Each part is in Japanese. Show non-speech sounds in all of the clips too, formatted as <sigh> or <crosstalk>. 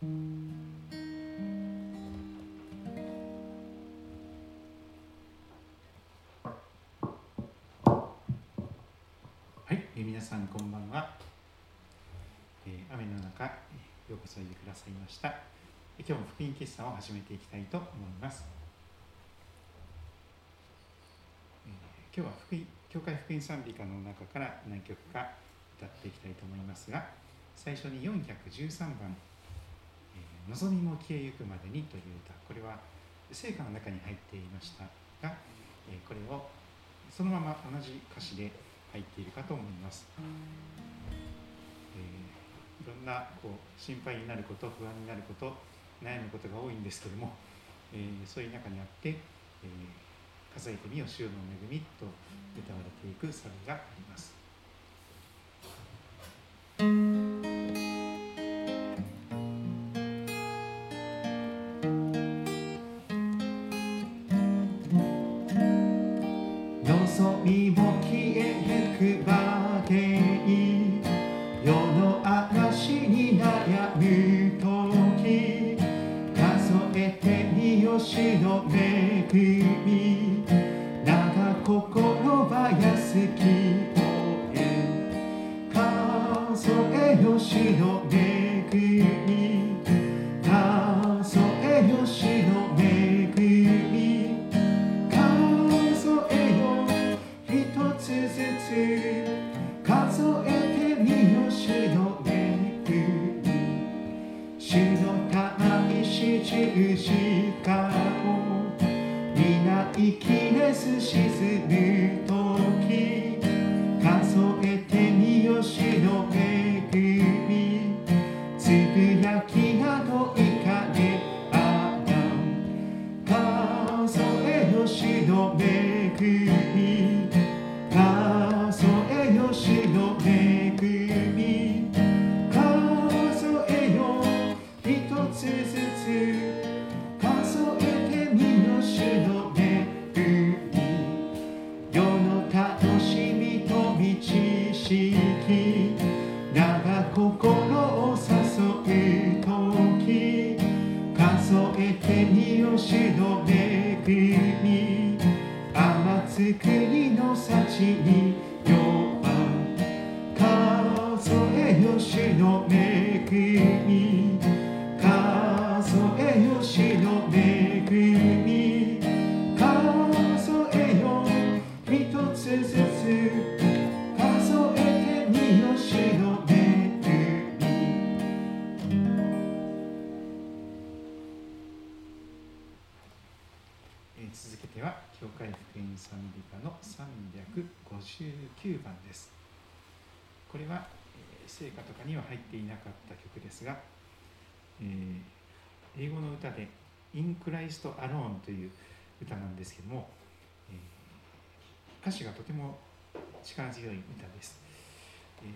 はい、え皆さんこんばんは、えー、雨の中ようこそおいでくださいました。今日も福音決算を始めていきたいと思います、えー、今日は福音教会福音賛美歌の中から何曲か歌っていきたいと思いますが最初に413番「、望みも消えゆくまでに」という歌これは聖歌の中に入っていましたが、えこれをそのまま同じ歌詞で入っているかと思います。えー、いろんなこう心配になること不安になること悩むことが多いんですけども、えー、そういう中にあって、えー、数えてみよ主の恵みと歌われていくサビがあります。スト・アローン」という歌なんですけども、えー、歌詞がとても力強い歌です、え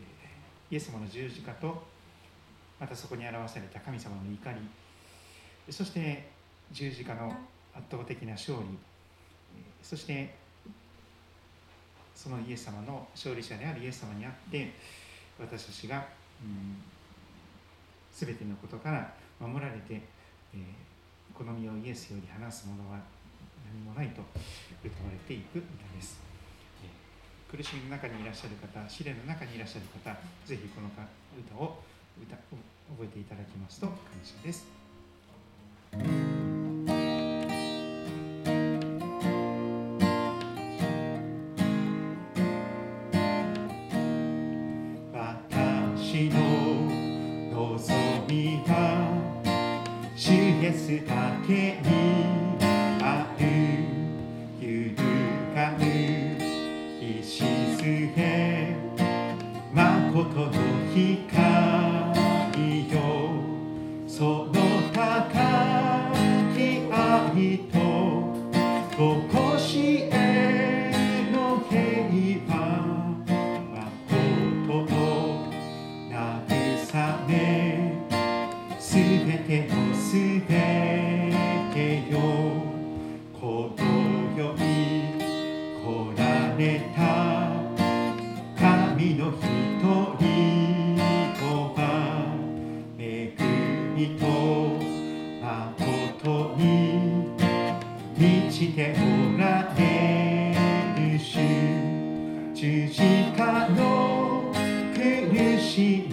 ー、イエス様の十字架とまたそこに表された神様の怒り。そして十字架の圧倒的な勝利。そしてそのイエス様の勝利者であるイエス様にあって私たちが、うん、全てのことから守られて、えー好みをイエスより話すものは何もないと歌われていく歌です。苦しみの中にいらっしゃる方、試練の中にいらっしゃる方、ぜひこの歌を歌覚えていただきますと感謝です。イエスだけにある揺るがぬ礎誠の光じおられる主の苦しみ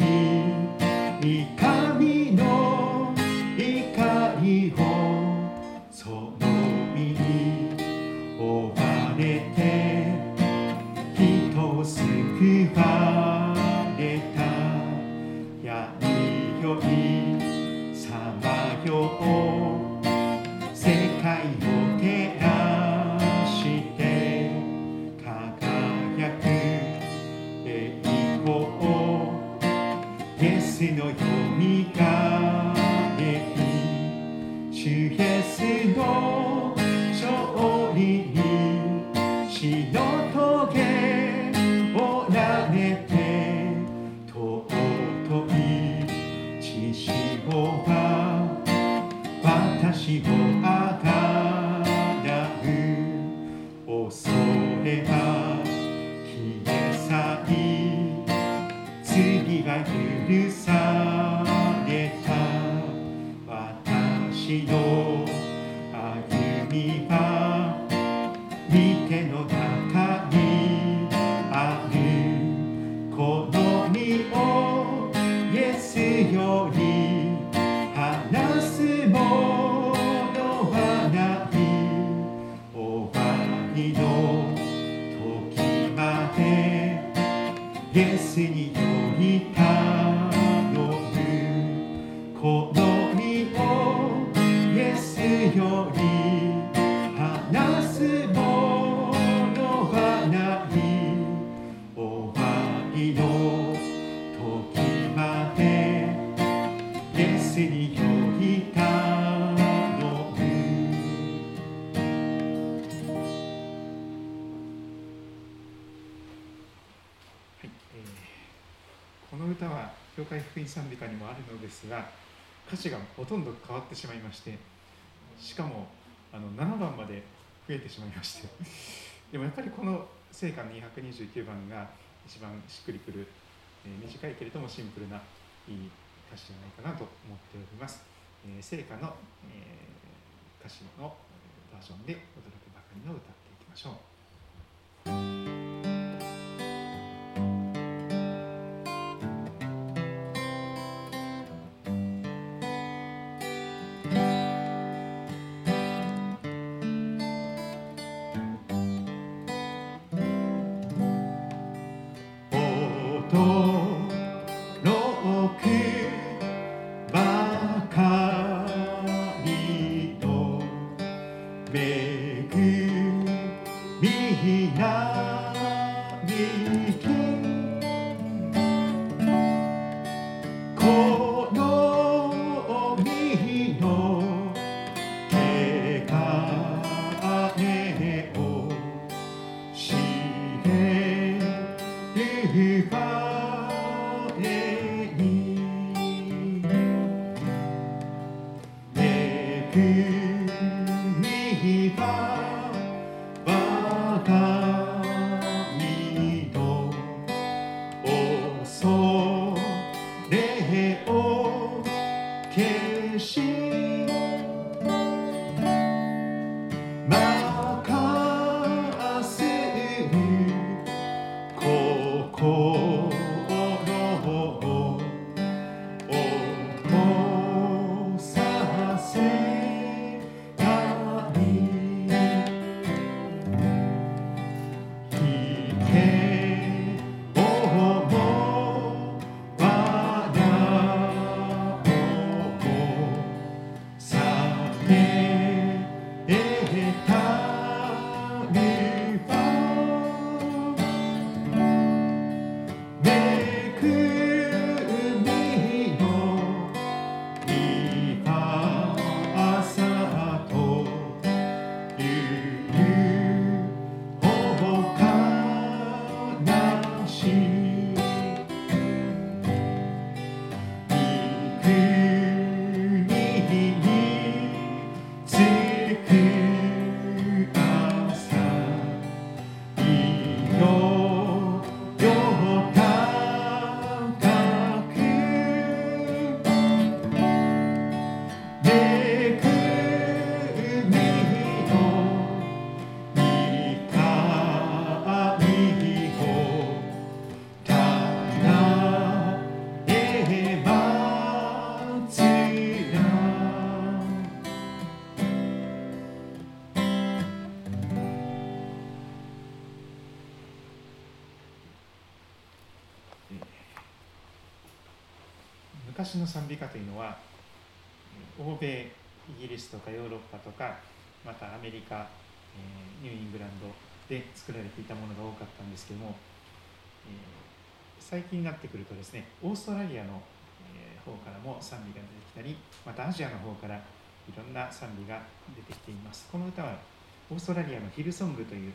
賛美歌にもあるのですが歌詞がほとんど変わってしまいましてしかもあの7番まで増えてしまいまして <laughs> でもやっぱりこの聖歌229番が一番しっくりくる、えー、短いけれどもシンプルないい歌詞じゃないかなと思っております。えー、聖歌の、えー、歌詞のバージョンで驚くばかりの歌っていきましょう。keep. 昔の賛美歌というのは欧米イギリスとかヨーロッパとかまたアメリカ、えニューイングランドで作られていたものが多かったんですけども、え最近になってくるとですねオーストラリアの方からも賛美が出てきたりまたアジアの方からいろんな賛美が出てきています。この歌はオーストラリアのヒルソングという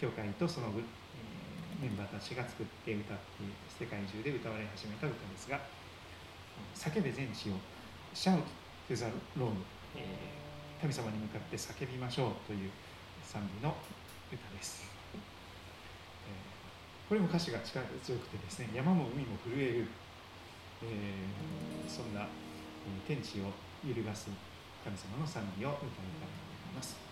教会とそのえメンバーたちが作って歌って世界中で歌われ始めた歌ですが「叫べ全地を Shout to the Lord」神様に向かって叫びましょうという賛美の歌です。これも歌詞が力強くてですね山も海も震える、えー、そんな、え天地を揺るがす神様の賛美を歌いたいと思います。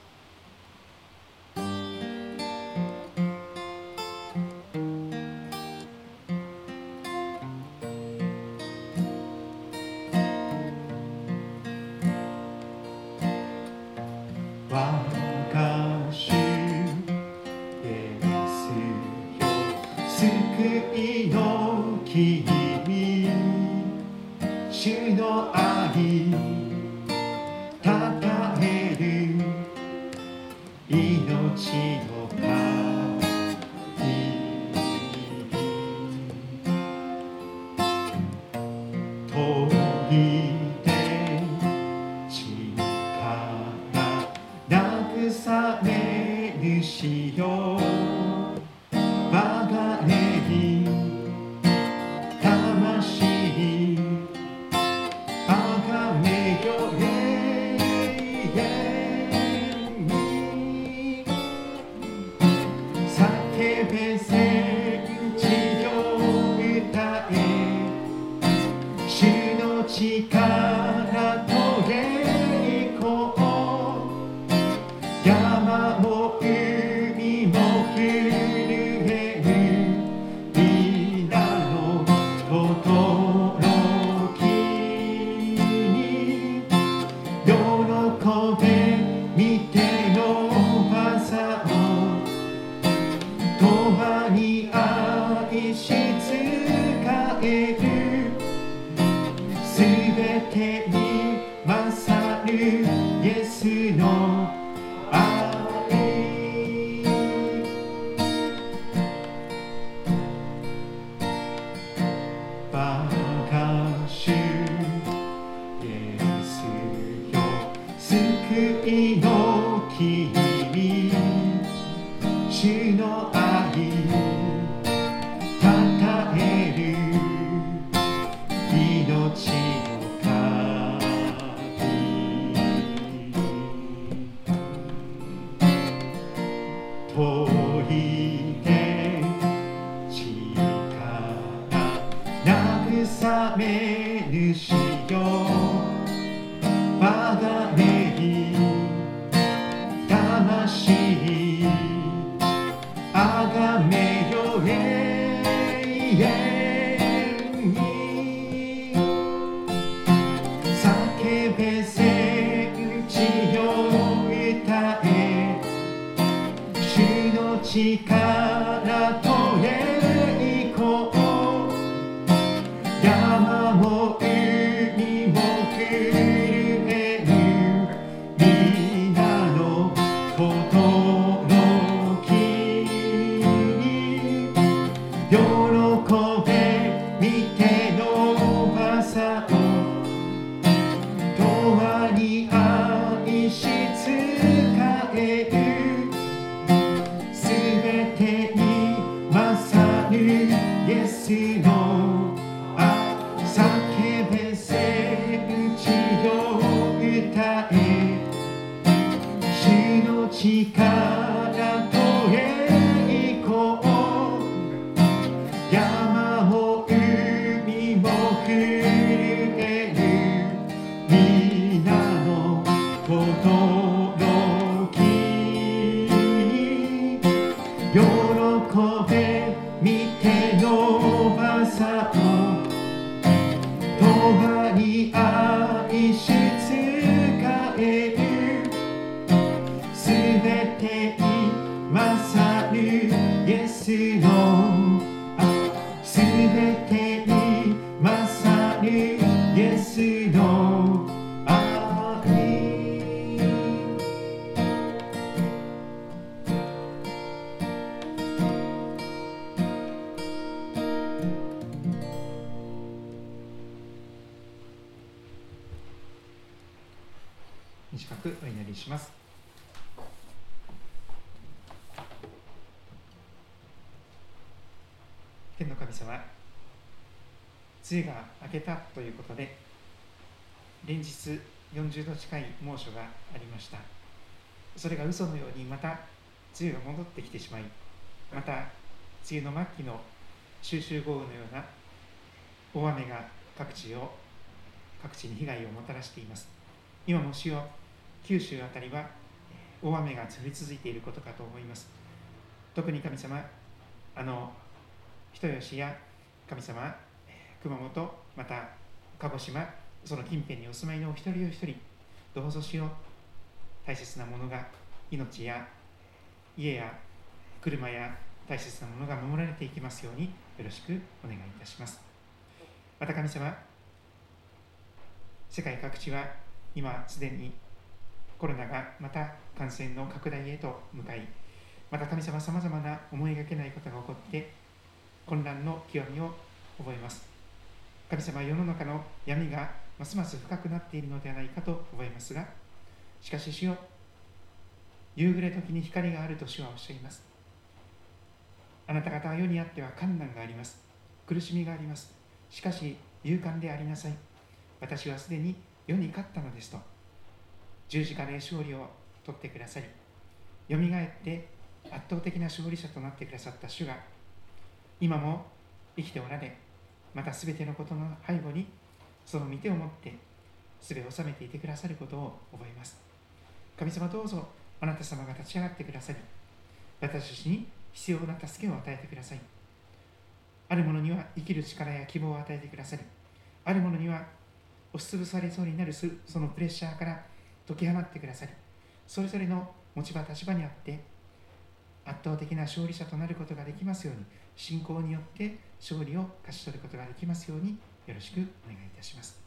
40度近い猛暑がありました。それが嘘のようにまた梅雨が戻ってきてしまいまた梅雨の末期の収集豪雨のような大雨が各地を各地に被害をもたらしています。今も主よ九州あたりは大雨が降り続いていることかと思います。特に神様あの人吉や神様熊本また鹿児島その近辺にお住まいのお一人お一人どうぞしよう。大切なものが命や家や車や大切なものが守られていきますようによろしくお願いいたします。また神様世界各地は今すでにコロナがまた感染の拡大へと向かいまた神様さまざまな思いがけないことが起こって混乱の極みを覚えます。神様世の中の闇がますます深くなっているのではないかと思いますがしかし主よ夕暮れ時に光があると主はおっしゃいます。あなた方は世にあっては困難があります。苦しみがあります。しかし勇敢でありなさい。私はすでに世に勝ったのですと。十字架で勝利を取ってくださりよみがえって圧倒的な勝利者となってくださった主が今も生きておられまた全てのことの背後にその御手を持って全てを収めていてくださることを覚えます。神様どうぞあなた様が立ち上がってくださり私たちに必要な助けを与えてください。ある者には生きる力や希望を与えてくださりある者には押しつぶされそうになるそのプレッシャーから解き放ってくださりそれぞれの持ち場立場にあって圧倒的な勝利者となることができますように信仰によって勝利を勝ち取ることができますようによろしくお願いいたします。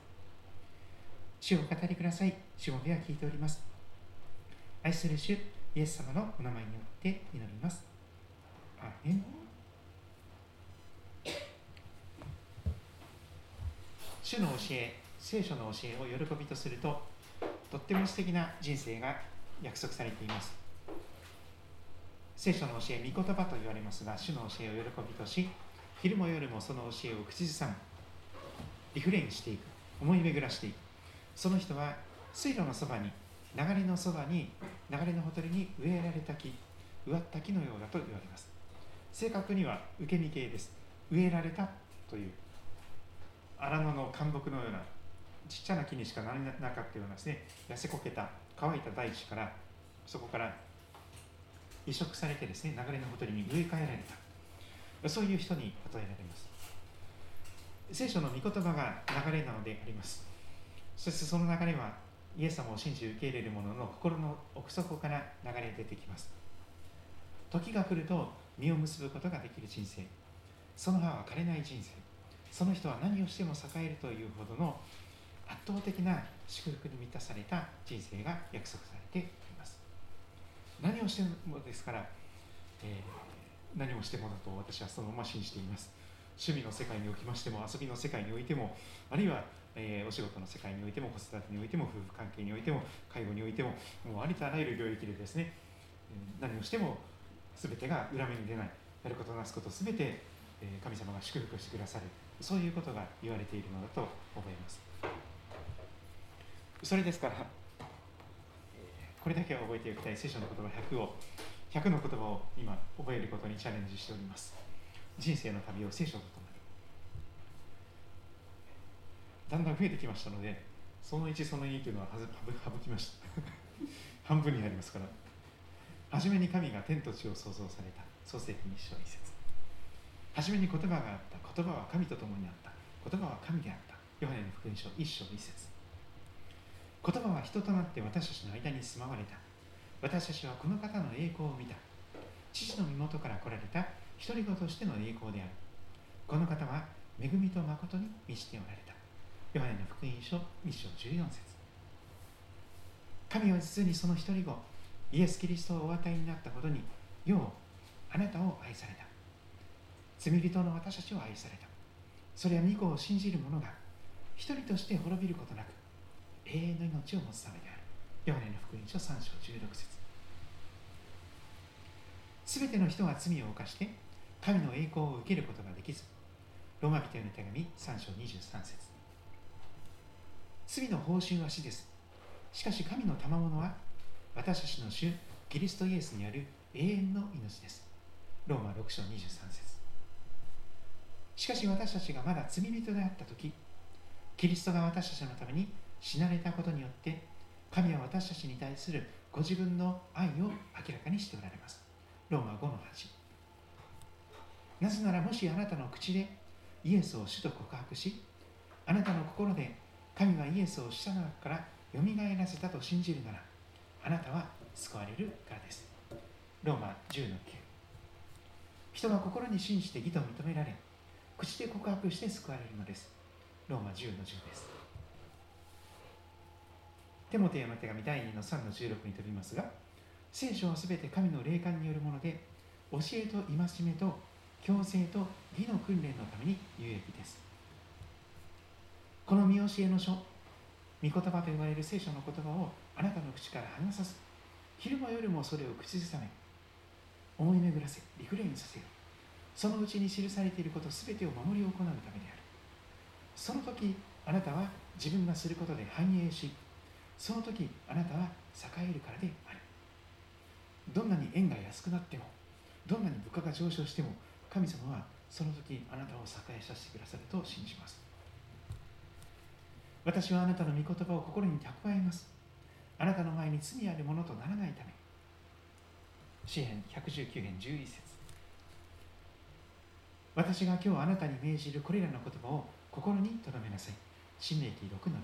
主をお語りください。主も目は聞いております。愛する主イエス様のお名前によって祈ります。アーメン。主の教え聖書の教えを喜びとするととっても素敵な人生が約束されています。聖書の教え、御言葉と言われますが、主の教えを喜びとし、昼も夜もその教えを口ずさむ、リフレインしていく、思い巡らしていく。その人は水路のそばに、流れのそばに、流れのほとりに植えられた木、植わった木のようだと言われます。正確には受け身形です。植えられたという、荒野の干木のような、ちっちゃな木にしかならなかったようなですね、痩せこけた、乾いた大地から、そこから移植されてですね流れのほとりに植え替えられたそういう人に例えられます聖書の御言葉が流れなのであります。そしてその流れはイエス様を信じ受け入れる者の心の奥底から流れ出てきます。時が来ると実を結ぶことができる人生。その葉は枯れない人生。その人は何をしても栄えるというほどの圧倒的な祝福に満たされた人生が約束されています。何をしてもですから、えー、何をしてもだと私はそのまま信じています。趣味の世界におきましても遊びの世界においてもあるいは、えー、お仕事の世界においても子育てにおいても夫婦関係においても介護においてももうありとあらゆる領域でですね何をしても全てが裏目に出ないやることなすこと全て、神様が祝福してくださるそういうことが言われているのだと思います。それですからこれだけは覚えておきたい。聖書の言葉100を100の言葉を今覚えることにチャレンジしております。人生の旅を聖書とともにだんだん増えてきましたのでその1その2というのは省きました。<laughs> 半分になりますから。初めに神が天と地を創造された。創世記に章一節。初めに言葉があった。言葉は神と共にあった。言葉は神であった。ヨハネの福音書一章一節。言葉は人となって私たちの間に住まわれた。私たちはこの方の栄光を見た。父の身元から来られた。独り子としての栄光である。この方は恵みと誠に満ちておられた。ヨハネの福音書2章14節。神は実にその一人子イエス・キリストをお与えになったことにようあなたを愛された。罪人の私たちを愛された。それは御子を信じる者が一人として滅びることなく永遠の命を持つためである。ヨハネの福音書3章16節。すべての人は罪を犯して神の栄光を受けることができずローマ人への手紙3章23節。罪の報酬は死です。しかし神の賜物は私たちの主キリストイエスにある永遠の命です。ローマ6章23節。しかし私たちがまだ罪人であった時キリストが私たちのために死なれたことによって神は私たちに対するご自分の愛を明らかにしておられます。ローマ5の8なぜならもしあなたの口でイエスを主と告白しあなたの心で神がイエスを死者の中からよみがえらせたと信じるならあなたは救われるからです。ローマ10の9人は心に信じて義と認められ口で告白して救われるのです。ローマ10の10です。テモテへの手紙第2の3の16に飛びますが聖書はすべて神の霊感によるもので教えと戒めと強制と義の訓練のために有益です。この見教えの書御言葉と言われる聖書の言葉をあなたの口から離さず昼も夜もそれを口ずさめ思い巡らせリフレインさせよそのうちに記されていることすべてを守り行うためである。その時あなたは自分がすることで繁栄しその時あなたは栄えるからである。どんなに円が安くなってもどんなに物価が上昇しても神様はその時あなたを栄えさせてくださると信じます私はあなたの御言葉を心に蓄えますあなたの前に罪あるものとならないため詩篇119編11節私が今日あなたに命じるこれらの言葉を心に留めなさい。新明記6の6。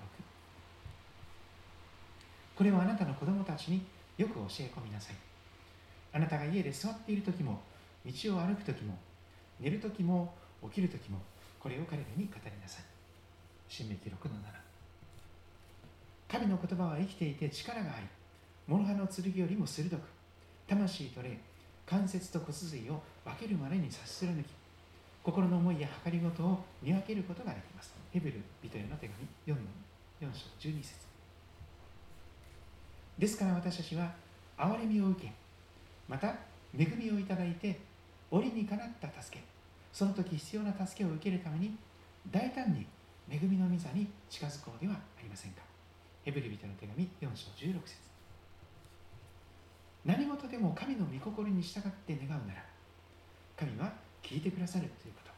これはあなたの子供たちによく教え込みなさい。あなたが家で座っている時も、道を歩く時も、寝る時も、起きる時も、これを彼らに語りなさい。新明記6の7。神の言葉は生きていて力があり、諸刃の剣よりも鋭く、魂と霊、関節と骨髄を分けるまでに差し貫き、心の思いや計りごとを見分けることができます。ヘブル人への手紙4の4章12節ですから私たちは憐れみを受け、また恵みをいただいて、折にかなった助け、その時必要な助けを受けるために、大胆に恵みの御座に近づこうではありませんか。ヘブル人の手紙4章16節。何事でも神の御心に従って願うなら、神は聞いてくださるということ。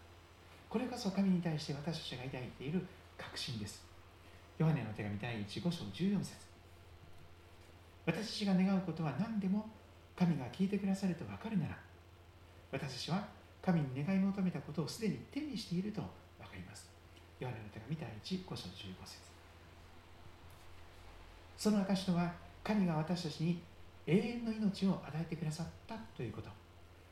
これこそ神に対して私たちが抱いている確信です。ヨハネの手紙第1 5章14節。私たちが願うことは何でも神が聞いてくださると分かるなら私たちは神に願い求めたことをすでに手にしていると分かりますヨハネの手紙第1 5章15節その証とは神が私たちに永遠の命を与えてくださったということ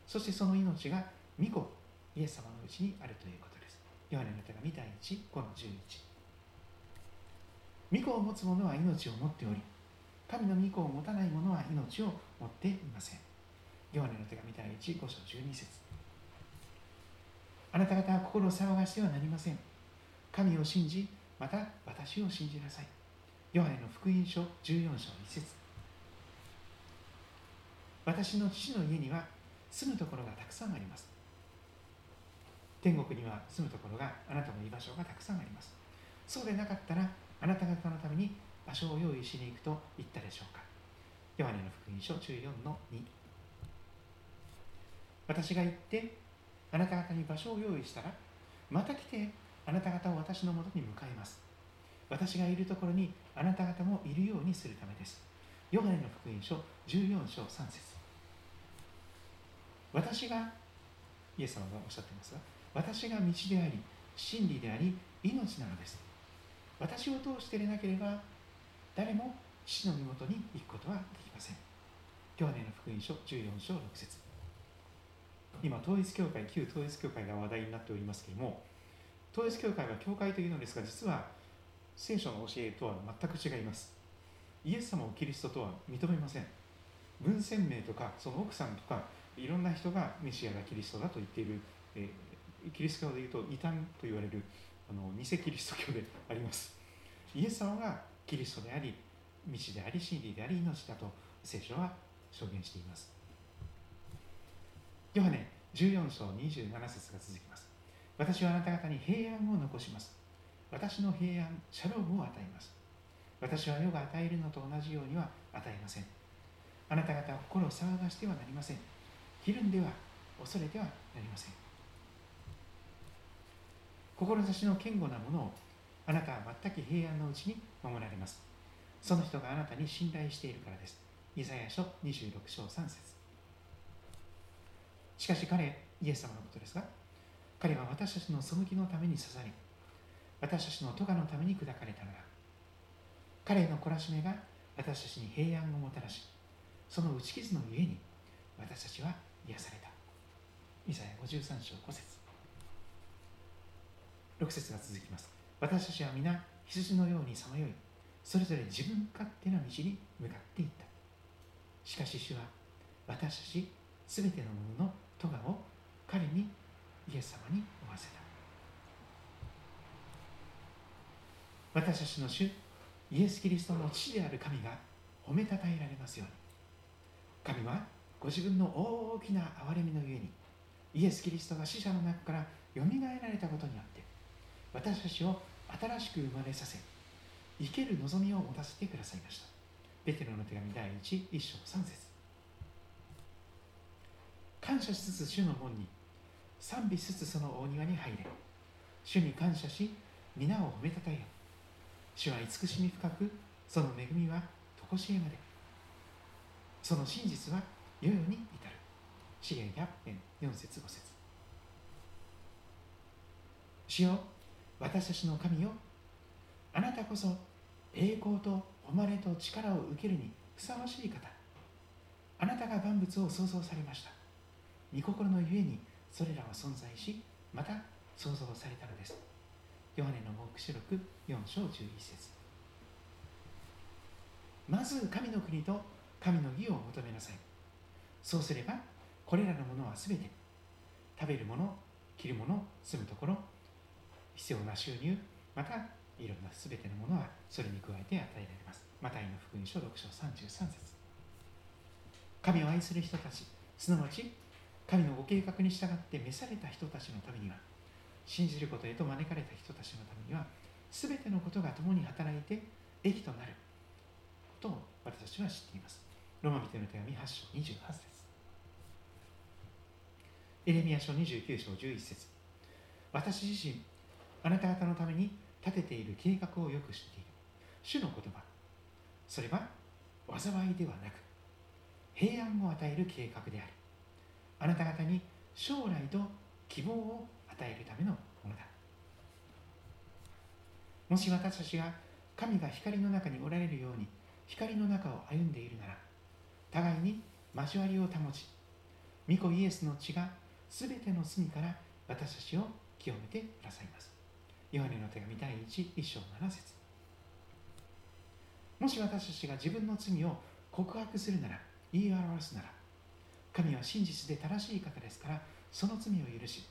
そしてその命が御子イエス様のうちにあるということです。ヨハネの手紙第1、5の11。御子を持つ者は命を持っており、神の御子を持たない者は命を持っていません。ヨハネの手紙第1、5章12節あなた方は心を騒がしてはなりません。神を信じ、また私を信じなさい。ヨハネの福音書14章1節私の父の家には住むところがたくさんあります。天国には住むところがあなたの居場所がたくさんありますそうでなかったらあなた方のために場所を用意しに行くと言ったでしょうかヨハネの福音書14の2私が行ってあなた方に場所を用意したらまた来てあなた方を私のもとに迎えます。私がいるところにあなた方もいるようにするためです。ヨハネの福音書14章3節。私がイエス様がおっしゃっていますが私が道であり真理であり命なのです。私を通してでなければ誰も父の身元に行くことはできません。去年の福音書14章6節。今統一教会旧統一教会が話題になっておりますけれども統一教会は教会というのですが実は聖書の教えとは全く違います。イエス様をキリストとは認めません。文鮮明とかその奥さんとかいろんな人がメシアがキリストだと言っている、えー、キリスト教でいうと異端と言われるあの偽キリスト教であります。イエス様がキリストであり道であり真理であり命だと聖書は証言しています。ヨハネ14章27節が続きます。私はあなた方に平安を残します。私の平安シャロームを与えます。私は世が与えるのと同じようには与えません。あなた方は心を騒がしてはなりません。ひるんでは恐れてはなりません。志の堅固なものをあなたは全く平安のうちに守られます。その人があなたに信頼しているからです。イザヤ書26章3節。しかし彼イエス様のことですが彼は私たちの背きのために刺され私たちの咎のために砕かれたのだ。彼の懲らしめが私たちに平安をもたらしその打ち傷のゆえに私たちは癒された。イザヤ53章5節。6節が続きます。私たちは皆羊のようにさまよいそれぞれ自分勝手な道に向かっていった。しかし主は私たちすべてのものの咎を彼にイエス様に負わせた。私たちの主イエス・キリストの父である神が褒めたたえられますように。神はご自分の大きな憐れみのゆえにイエス・キリストが死者の中からよみがえられたことによって私たちを新しく生まれさせ生ける望みを持たせてくださいました。ベテロの手紙第1、1章3節。感謝しつつ主の門に賛美しつつその大庭に入れ。主に感謝し皆を褒めたたえよ。主は慈しみ深くその恵みは常しえまで。その真実は世々に至る。資源100編4節5節。主よ私たちの神よあなたこそ栄光と誉れと力を受けるにふさわしい方。あなたが万物を創造されました。御心のゆえにそれらは存在しまた創造されたのです。ヨハネの黙示録4章11節。まず神の国と神の義を求めなさい。そうすればこれらのものはすべて食べるもの着るもの住むところ必要な収入またいろんなすべてのものはそれに加えて与えられます。マタイの福音書6章33節。神を愛する人たちすなわち神のご計画に従って召された人たちのためには信じることへと招かれた人たちのためには全てのことが共に働いて益となることを私たちは知っています。ローマ人の手紙8章28節エレミア書29章11節。私自身あなた方のために立てている計画をよく知っている。主の言葉。それは災いではなく平安を与える計画でありあなた方に将来と希望を与えるためのものだ。もし私たちが神が光の中におられるように光の中を歩んでいるなら互いに交わりを保ち御子イエスの血が全ての罪から私たちを清めてくださいます。ヨハネの手紙第 1, 1章7節。もし私たちが自分の罪を告白するなら言い表すなら神は真実で正しい方ですからその罪を許し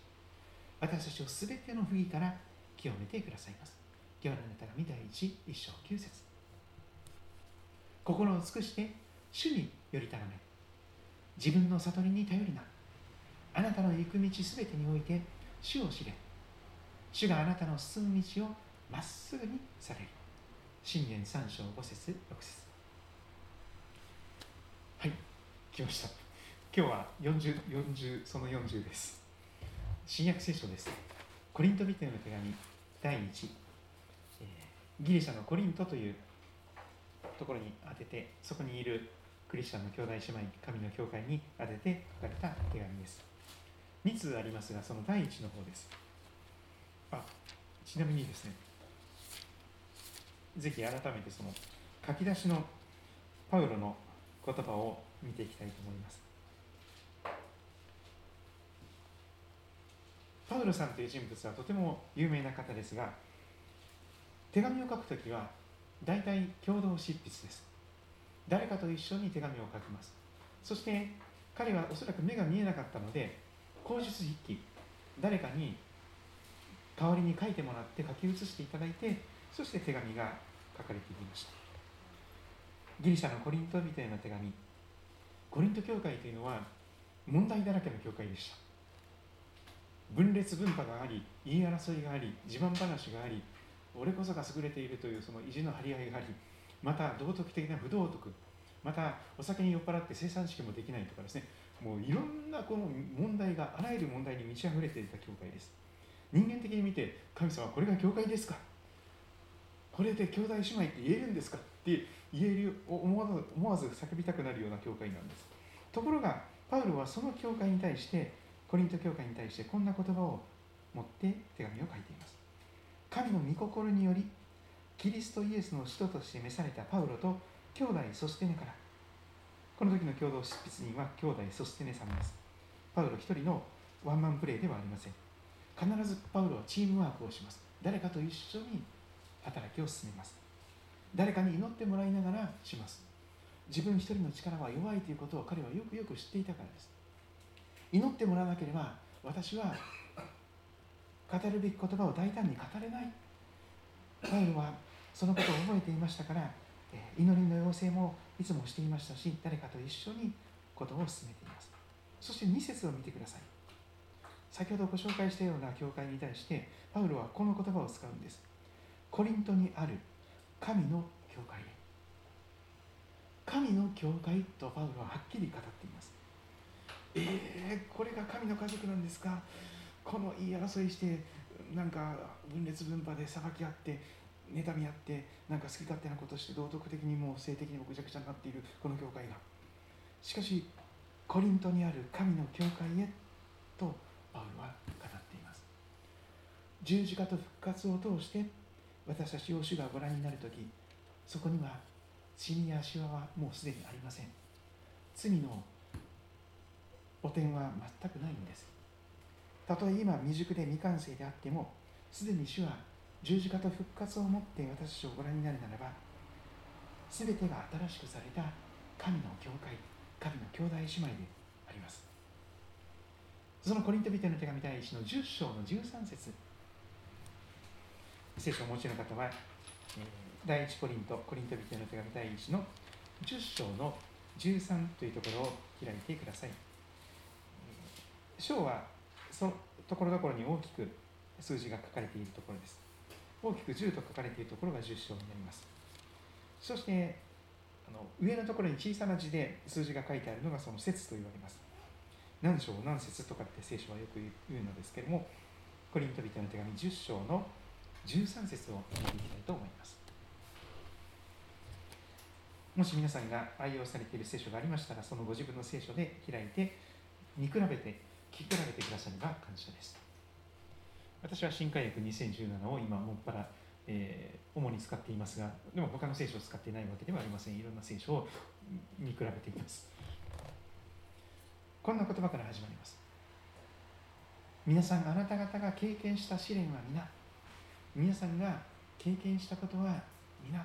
私たちを全ての不義から清めてくださいます。ヨハネの手紙第 1, 1章9節。心を尽くして主により頼め。自分の悟りに頼るな。あなたの行く道すべてにおいて主を知れ。主があなたの進む道をまっすぐにされる。信玄3章5節6節。はい来ました。今日は 40, 40その40です。新約聖書です。コリント人への手紙第1、えー、ギリシャのコリントというところに当ててそこにいるクリスチャンの兄弟姉妹神の教会に当てて書かれた手紙です。2通ありますがその第1の方です。あちなみにですねぜひ改めてその書き出しのパウロの言葉を見ていきたいと思います。パウロさんという人物はとても有名な方ですが手紙を書くときは大体共同執筆です。誰かと一緒に手紙を書きます。そして彼はおそらく目が見えなかったので口述筆記誰かに代わりに書いてもらって書き写していただいてそして手紙が書かれていました。ギリシャのコリント人への手紙。コリント教会というのは問題だらけの教会でした。分裂分派があり言い争いがあり自慢話があり俺こそが優れているというその意地の張り合いがありまた道徳的な不道徳またお酒に酔っ払って生産式もできないとかですね。もういろんなこの問題があらゆる問題に満ち溢れていた教会です。人間的に見て神様これが教会ですか？これで兄弟姉妹って言えるんですか？って言える思わず思わず叫びたくなるような教会なんです。ところがパウロはその教会に対してコリント教会に対してこんな言葉を持って手紙を書いています。神の御心によりキリストイエスの使徒として召されたパウロと兄弟ソステネから。この時の共同執筆人は兄弟ソステネさんです。パウロ一人のワンマンプレーではありません。必ずパウロはチームワークをします。誰かと一緒に働きを進めます。誰かに祈ってもらいながらします。自分一人の力は弱いということを彼はよくよく知っていたからです。祈ってもらわなければ私は語るべき言葉を大胆に語れない。パウロはそのことを覚えていましたから祈りの要請もいつもしていましたし誰かと一緒にことを進めています。そして2節を見てください。先ほどご紹介したような教会に対してパウロはこの言葉を使うんです。コリントにある神の教会へ。神の教会とパウロははっきり語っています。えー、これが神の家族なんですか？この言い争いしてなんか分裂分派で裁き合って妬み合ってなんか好き勝手なことして道徳的にも性的にもぐちゃぐちゃになっているこの教会が。しかしコリントにある神の教会へとパウロは語っています。十字架と復活を通して私たちを主がご覧になる時そこには死にやしわはもうすでにありません。罪の汚点は全くないんです。たとえ今未熟で未完成であってもすでに主は十字架と復活をもって私たちをご覧になるならば全てが新しくされた神の教会神の兄弟姉妹であります。そのコリント人の手紙第1の10章の13節。聖書をお持ちの方は、第1コリントコリント人の手紙第1の10章の13というところを開いてください。章はそのところどころに大きく数字が書かれているところです。大きく10と書かれているところが10章になります。そしてあの上のところに小さな字で数字が書いてあるのがその節と言われます。何章何節とかって聖書はよく言うのですけれどもコリント人の手紙10章の13節を見ていきたいと思います。もし皆さんが愛用されている聖書がありましたらそのご自分の聖書で開いて見比べて聞き比べてくだされば感謝です。私は新海訳2017を今もっぱら、えー、主に使っていますがでも他の聖書を使っていないわけではありません。いろんな聖書を見比べています。こんな言葉から始まります。皆さんあなた方が経験した試練は皆皆さんが経験したことは皆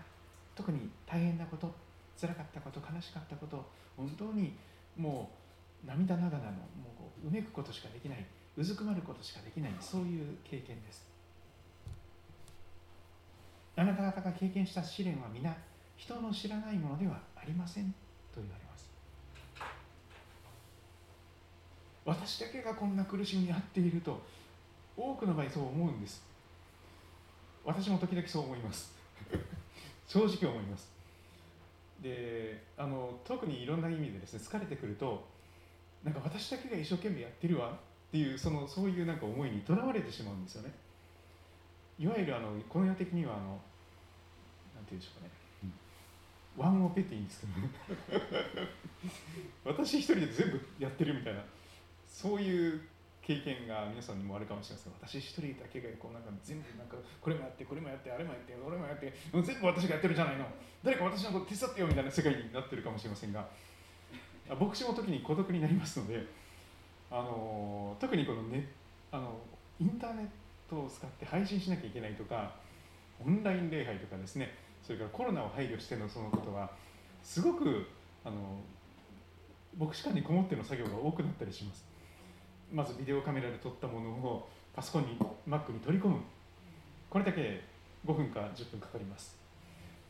特に大変なこと辛かったこと悲しかったこと本当にもう涙ながらのもううめくことしかできないうずくまることしかできないそういう経験です。あなた方が経験した試練は皆人の知らないものではありませんと言われます。私だけがこんな苦しみに遭っていると多くの場合そう思うんです。私も時々そう思います。<laughs> 正直思います。であの特にいろんな意味でですね疲れてくるとなんか私だけが一生懸命やってるわっていうそのそういうなんか思いにとらわれてしまうんですよね。いわゆるあのこの世的にはあのなんて言うんでしょうかね、うんワンオペって言うんですけど、ね、<laughs> 私一人で全部やってるみたいな。そういう経験が皆さんにもあるかもしれません。私一人だけがこうなんか全部なんかこれもやってこれもやってあれもやって俺もやってもう全部私がやってるじゃないの。誰か私のこと手伝ってよみたいな世界になってるかもしれませんが。牧師も時に孤独になりますのであの特にこのネあのインターネットを使って配信しなきゃいけないとかオンライン礼拝とかですねそれからコロナを配慮してのそのことはすごくあの牧師館にこもっての作業が多くなったりします。まずビデオカメラで撮ったものをパソコンに Mac に取り込む。これだけ5分か10分かかります。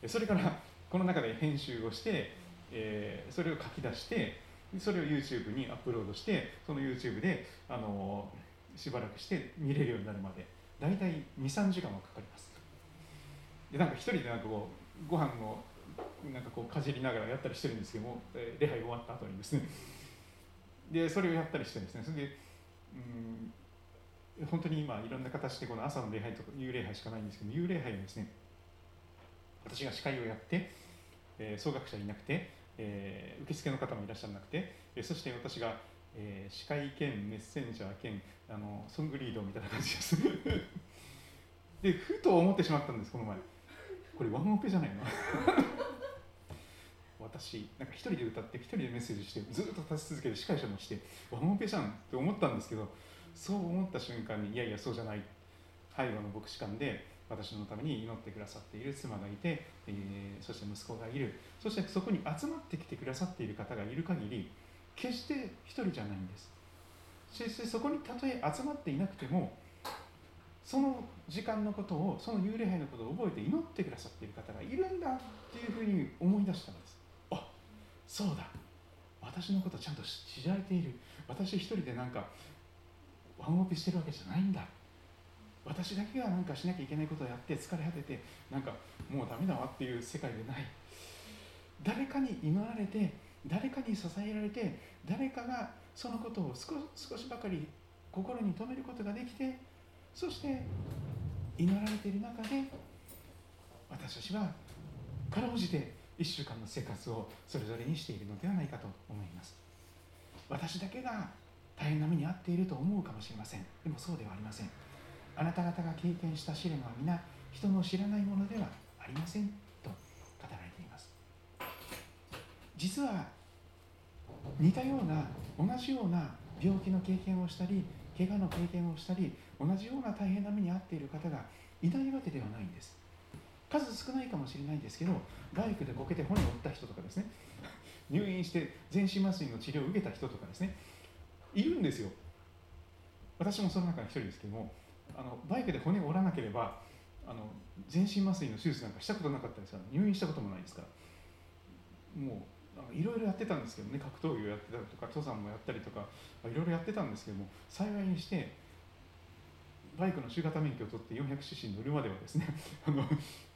それからこの中で編集をして、えー、それを書き出してそれを YouTube にアップロードしてその YouTube であのしばらくして見れるようになるまで大体23時間はかかります。でなんか一人でなんかこうご飯をなんかこうかじりながらやったりしてるんですけども、えー、礼拝終わった後にですね。でそれをやったりしてですね。それでうん本当に今いろんな形でこの朝の礼拝とか幽霊拝しかないんですけど幽霊拝はですね私が司会をやって、えー、総学者いなくて、えー、受付の方もいらっしゃらなくて、えー、そして私が、えー、司会兼メッセンジャー兼あのソングリードみたいな感じです。<laughs> でふと思ってしまったんですこの前。これワンオペじゃないの？<laughs> 私なんか一人で歌って一人でメッセージしてずっと立ち続けて司会者もしてワンオペじゃんって思ったんですけどそう思った瞬間にいやいやそうじゃない。背後の牧師館で私のために祈ってくださっている妻がいて、えー、そして息子がいる。そしてそこに集まってきてくださっている方がいる限り決して一人じゃないんです。そしてそこにたとえ集まっていなくてもその時間のことをその幽霊杯のことを覚えて祈ってくださっている方がいるんだっていうふうに思い出したんです。あそうだ。私のことちゃんと知られている。私一人でなんかワンオペしてるわけじゃないんだ。私だけが何かしなきゃいけないことをやって疲れ果ててなんかもうダメだわっていう世界でない。誰かに祈られて誰かに支えられて誰かがそのことを少しばかり心に留めることができてそして祈られている中で私たちはかろうじて1週間の生活をそれぞれにしているのではないかと思います。私だけが大変な目に遭っていると思うかもしれません。でもそうではありません。あなた方が経験した試練は皆人の知らないものではありませんと語られています。実は似たような同じような病気の経験をしたり怪我の経験をしたり同じような大変な目に遭っている方がいないわけではないんです。数少ないかもしれないんですけどバイクでこけて骨を折った人とかですね。入院して全身麻酔の治療を受けた人とかですね。いるんですよ。私もその中の一人ですけどもあのバイクで骨折らなければあの全身麻酔の手術なんかしたことなかったですから入院したこともないですから。もういろいろやってたんですけどね。格闘技をやってたりとか登山もやったりとかいろいろやってたんですけども幸いにしてバイクの中型免許を取って 400cc に乗るまではですね <laughs> あの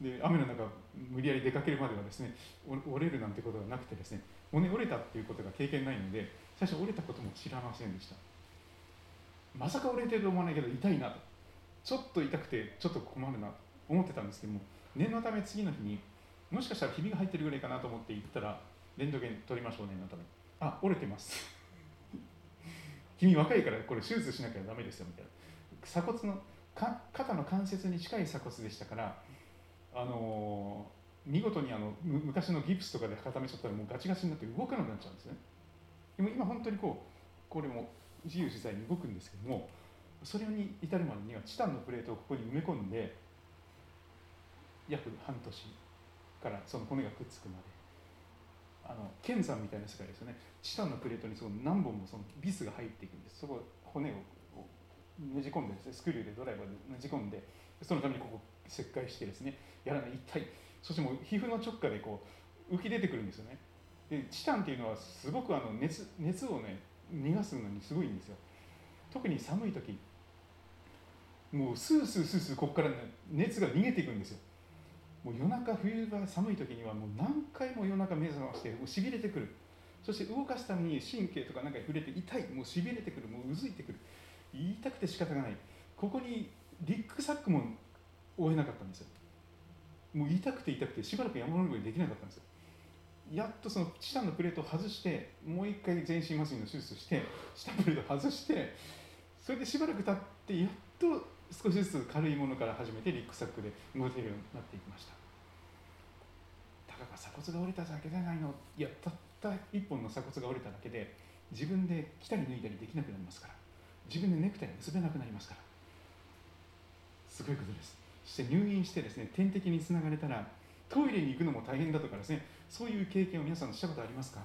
で雨の中無理やり出かけるまではですね折れるなんてことがなくてですね骨折れたっていうことが経験ないので最初折れたことも知らませんでした。まさか折れてると思わないけど痛いなと。ちょっと痛くてちょっと困るなと思ってたんですけども念のため次の日にもしかしたらひびが入ってるぐらいかなと思って行ったらレントゲン取りましょう念のためあ折れてます。<laughs> 君若いからこれ手術しなきゃダメですよみたいな。鎖骨の肩の関節に近い鎖骨でしたからあのー、見事にあの昔のギプスとかで固めちゃったらもうガチガチになって動かなくなっちゃうんですね。でも今本当にこうこれも自由自在に動くんですけどもそれに至るまでにはチタンのプレートをここに埋め込んで約半年からその骨がくっつくまで。あの剣山みたいな世界ですよね。チタンのプレートにその何本もそのビスが入っていくんです。そこ骨をねじ込んでですねスクリューでドライバーでねじ込んでそのためにここ切開してですねやらない一体。そしてもう皮膚の直下でこう浮き出てくるんですよね。でチタンっていうのはすごくあの熱熱をね逃がすのにすごいんですよ。特に寒い時もうスースースースーここから、ね、熱が逃げていくんですよ。もう夜中冬場寒い時にはもう何回も夜中目覚ましてもうしびれてくる。そして動かすために神経とかなんか触れて痛い。もうしびれてくる。もううずいてくる。言いたくて仕方がない。ここにリックサックも負えなかったんですよ。もう痛くて痛くてしばらく山登りできなかったんですよ。やっとその下のプレートを外してもう一回全身麻酔の手術して下プレートを外してそれでしばらく経ってやっと少しずつ軽いものから始めてリックサックで動けるようになっていきました。たかが鎖骨が折れただけじゃないの？いやたった一本の鎖骨が折れただけで自分で着たり脱いだりできなくなりますから。自分でネクタイ結べなくなりますから。すごいことです。そして入院してですね点滴につながれたらトイレに行くのも大変だとかですねそういう経験を皆さんしたことありますか？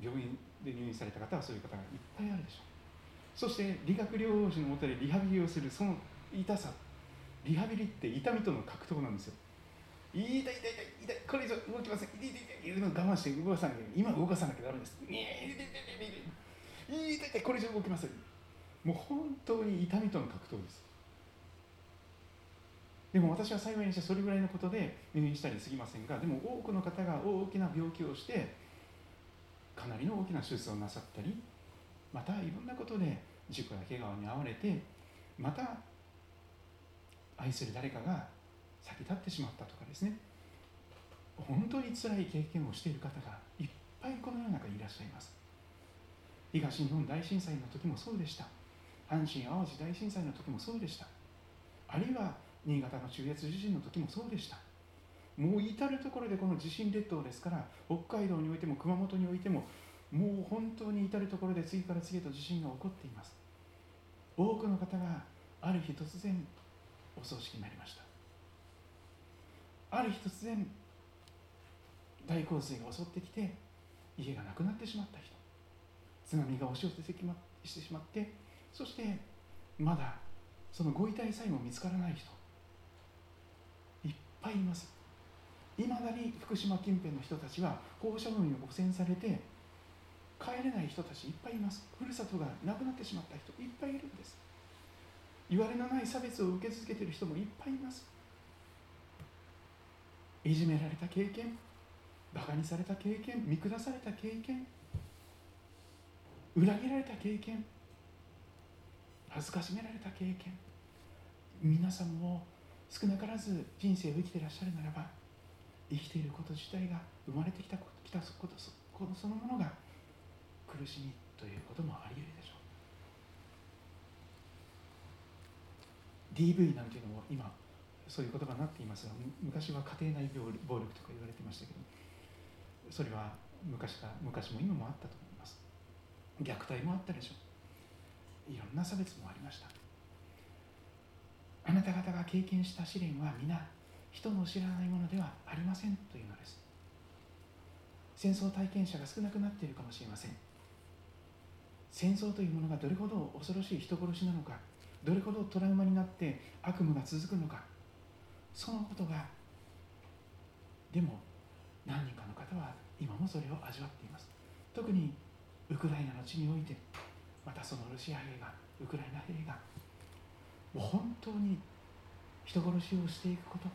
病院で入院された方はそういう方がいっぱいあるでしょう。そして理学療法士のもとでリハビリをするその痛さリハビリって痛みとの格闘なんですよ。痛い痛い痛い痛いこれ以上動きません。痛い痛い痛い我慢して動かさなきゃ今動かさなきゃダメです。痛い痛い痛い痛い痛い痛いこれ以上動きません。もう本当に痛みとの格闘です。でも私は幸いにしてそれぐらいのことで入院したにすぎませんがでも多くの方が大きな病気をしてかなりの大きな手術をなさったりまたいろんなことで事故や怪我に遭われてまた愛する誰かが先立ってしまったとかですね。本当につらい経験をしている方がいっぱいこの世の中にいらっしゃいます。東日本大震災の時もそうでした。阪神・淡路大震災の時もそうでした。あるいは新潟の中越地震の時もそうでした。もう至る所でこの地震列島ですから北海道においても熊本においてももう本当に至る所で次から次へと地震が起こっています。多くの方がある日突然お葬式になりました。ある日突然大洪水が襲ってきて家がなくなってしまった人。津波が押し寄せてしてしまってそしてまだそのご遺体さえも見つからない人。いっぱいいます。いまだに福島近辺の人たちは放射能に汚染されて帰れない人たちいっぱいいます。ふるさとがなくなってしまった人いっぱいいるんです。言われのない差別を受け続けている人もいっぱいいます。いじめられた経験バカにされた経験見下された経験裏切られた経験恥ずかしめられた経験皆さんも少なからず人生を生きていらっしゃるならば生きていること自体が生まれてきたこときたことそのものが苦しみということもあり得るでしょう。DV なんていうのも今そういう言葉になっていますが昔は家庭内暴力とか言われてましたけどそれは昔か昔も今もあったと思います。虐待もあったでしょう。いろんな差別もありました。あなた方が経験した試練は皆人の知らないものではありませんというのです。戦争体験者が少なくなっているかもしれません。戦争というものがどれほど恐ろしい人殺しなのかどれほどトラウマになって悪夢が続くのかそのことがでも何人かの方は今もそれを味わっています。特にウクライナの地においてまたそのロシア兵がウクライナ兵がもう本当に人殺しをしていくこと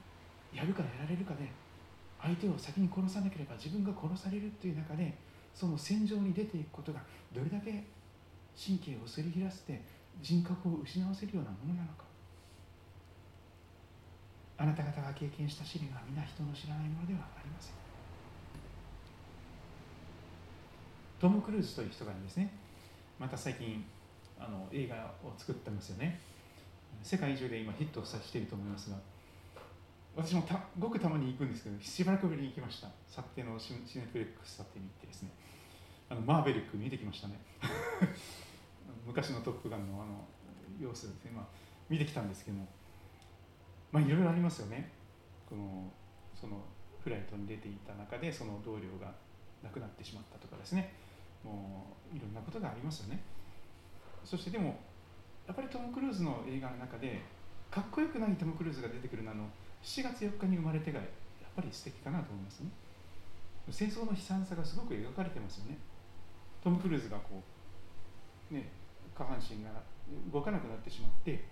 やるかやられるかで相手を先に殺さなければ自分が殺されるという中でその戦場に出ていくことがどれだけ神経をすり減らして人格を失わせるようなものなのか。あなた方が経験した試練は皆人の知らないものではありません。トム・クルーズという人がですね。また最近あの映画を作ってますよね。世界中で今ヒットさせていると思いますが。私もたごくたまに行くんですけどしばらくぶりに行きました。サテのシネプレックスサテに行ってですね。あのマーベリック見てきましたね。昔の「トップガンの」あの様子ですね、まあ、見てきたんですけどもまあいろいろありますよね。このそのフライトに出ていた中でその同僚が亡くなってしまったとかですね。もういろんなことがありますよね。そしてでもやっぱりトム・クルーズの映画の中でかっこよくないトム・クルーズが出てくるのは7月4日に生まれてがやっぱり素敵かなと思いますね。戦争の悲惨さがすごく描かれてますよね。トム・クルーズがこうね下半身が動かなくなってしまって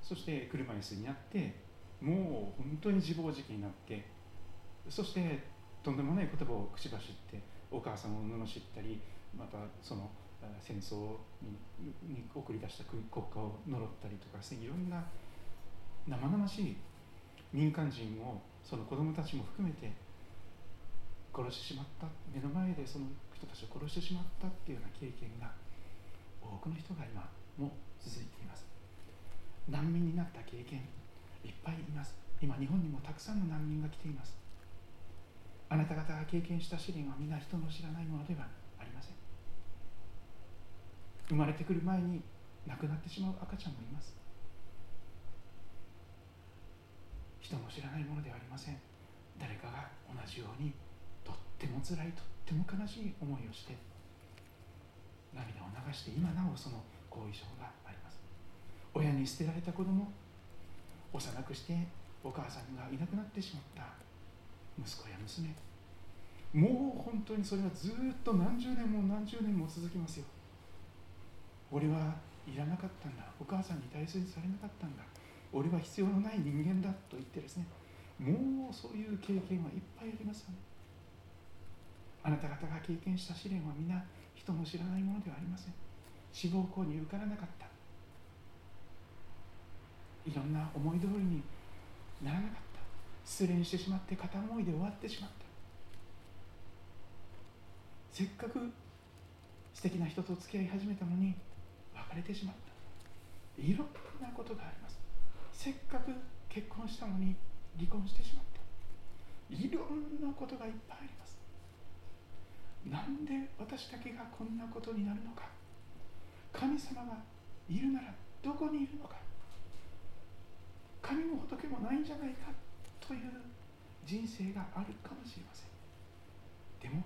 そして車椅子になってもう本当に自暴自棄になってそしてとんでもない言葉を口走ってお母さんを罵ったりまたその戦争に送り出した国家を呪ったりとかいろんな生々しい民間人をその子供たちも含めて殺してしまった。目の前でその人たちを殺してしまったっていうような経験が多くの人が今も続いています。難民になった経験いっぱいいます。今日本にもたくさんの難民が来ています。あなた方が経験した試練は皆人の知らないものではありません。生まれてくる前に亡くなってしまう赤ちゃんもいます。人も知らないものではありません。誰かが同じようにとっても辛いとっても悲しい思いをして涙を流して今なおその後遺症があります。親に捨てられた子供幼くしてお母さんがいなくなってしまった息子や娘。もう本当にそれはずっと何十年も何十年も続きますよ。俺はいらなかったんだ。お母さんに大切にされなかったんだ。俺は必要のない人間だと言ってですね。もうそういう経験はいっぱいありますよね。あなた方が経験した試練は皆人の知らないものではありません。志望校に受からなかった。いろんな思い通りにならなかった。失恋してしまって片思いで終わってしまった。せっかく素敵な人と付き合い始めたのに別れてしまった。いろんなことがあります。せっかく結婚したのに離婚してしまった。いろんなことがいっぱいあります。なんで私だけがこんなことになるのか？神様がいるならどこにいるのか？神も仏もないんじゃないかという人生があるかもしれません。でも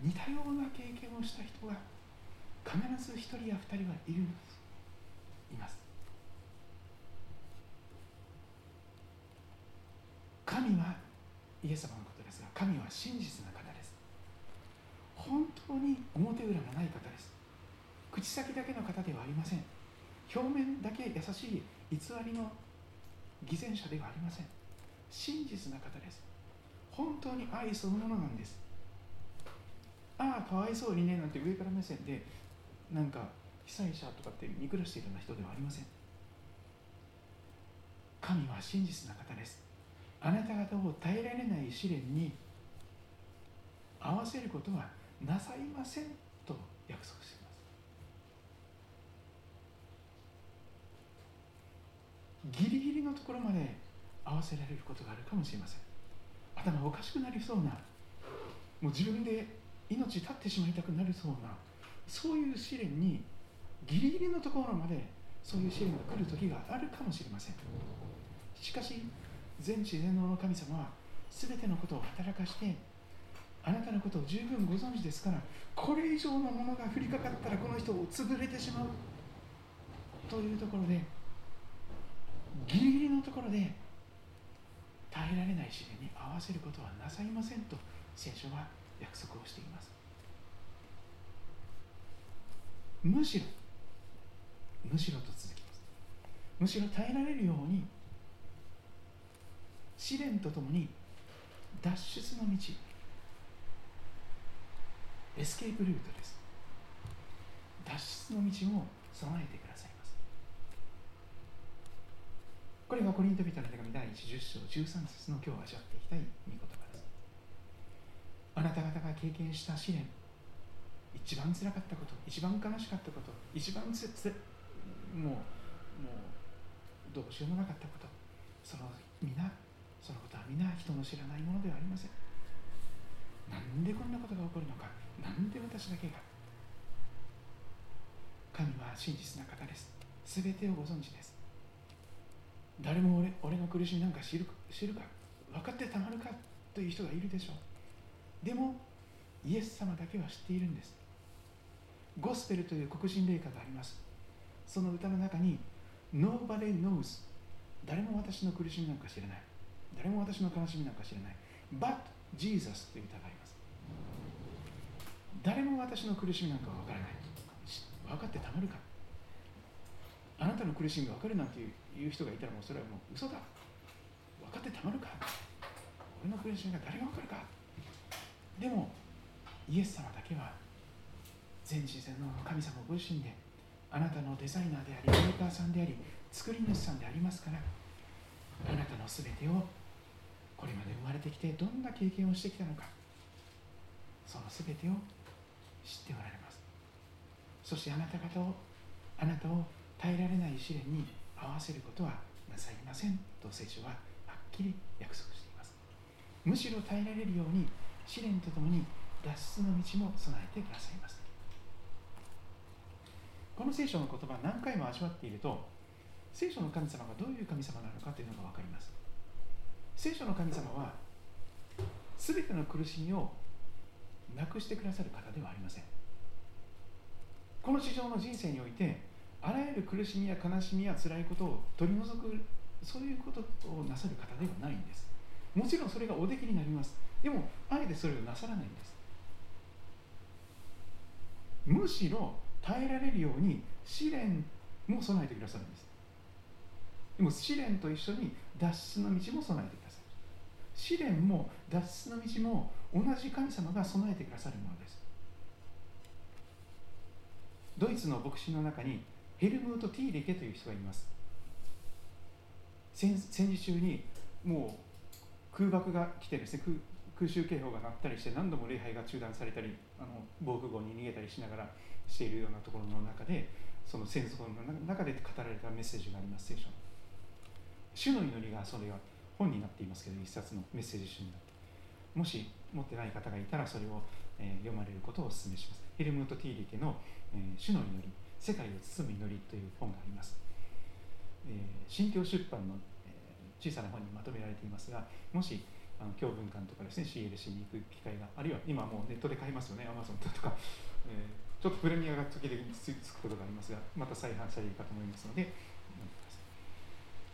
似たような経験をした人が必ず1人や2人はいるんです。います。神はイエス様のことですが神は真実な方。本当に表裏がない方です。口先だけの方ではありません。表面だけ優しい偽りの偽善者ではありません。真実な方です。本当に愛そのものなんです。ああかわいそうにねなんて上から目線でなんか被災者とかって見下しているような人ではありません。神は真実な方です。あなた方を耐えられない試練に合わせることはなさいませんと約束しています。ギリギリのところまで合わせられることがあるかもしれません。頭おかしくなりそうなもう自分で命絶ってしまいたくなりそうなそういう試練にギリギリのところまでそういう試練が来る時があるかもしれません。しかし全知全能の神様は全てのことを働かしてあなたのことを十分ご存知ですからこれ以上のものが降りかかったらこの人を潰れてしまうというところでギリギリのところで耐えられない試練に合わせることはなさいませんと聖書は約束をしています。むしろむしろと続きます。むしろ耐えられるように試練とともに脱出の道エスケープルートです。脱出の道を備えてくださいます。これがコリント人の手紙第1 10章13節の今日味わっていきたい御言葉です。あなた方が経験した試練一番つらかったこと一番悲しかったこと一番つつもうもうどうしようもなかったことその皆そのことは皆人の知らないものではありません。なんでこんなことが起こるのか。なんで私だけが神は真実な方です。全てをご存知です。誰も俺俺の苦しみなんか知る知るか分かってたまるかという人がいるでしょう。でもイエス様だけは知っているんです。ゴスペルという黒人霊歌があります。その歌の中に Nobody knows 誰も私の苦しみなんか知らない。誰も私の悲しみなんか知らない。But Jesus という歌があり誰も私の苦しみなんかわからない。分かってたまるか。あなたの苦しみが分かるなんていう人がいたらもうそれはもう嘘だ。分かってたまるか。俺の苦しみが誰が分かるか。でもイエス様だけは全知全能の神様ご自身であなたのデザイナーでありメーカーさんであり作り主さんでありますからあなたの全てをこれまで生まれてきてどんな経験をしてきたのかその全てを知っておられます。そしてあなた方をあなたを耐えられない試練に合わせることはなさいませんと聖書ははっきり約束しています。むしろ耐えられるように試練とともに脱出の道も備えてくださいます。この聖書の言葉何回も味わっていると聖書の神様がどういう神様なのかというのが分かります。聖書の神様は全ての苦しみをなくしてくださる方ではありません。この地上の人生においてあらゆる苦しみや悲しみや辛いことを取り除くそういうことをなさる方ではないんです。もちろんそれがおできになります。でもあえてそれをなさらないんです。むしろ耐えられるように試練も備えてくださるんです。でも試練と一緒に脱出の道も備えてくださる。試練も脱出の道も同じ神様が備えてくださるものです。ドイツの牧師の中にヘルムート・ティーレケという人がいます。戦時中にもう空爆が来てですね空襲警報が鳴ったりして何度も礼拝が中断されたりあの防空壕に逃げたりしながらしているようなところの中でその戦争の中で語られたメッセージがあります聖書の。主の祈りがそれは本になっていますけど一冊のメッセージ集になってもし持ってない方がいたらそれを、え、読まれることをお勧めします。ヘルムート・ティーリケの、え、主の祈り世界を包む祈りという本があります、え、新教出版の、え、小さな本にまとめられていますがもしあの教文館とかですね CLC に行く機会があるいは今もうネットで買えますよね Amazon とか、えー、ちょっとプレミアが時々つつくことがありますがまた再販されるかと思いますので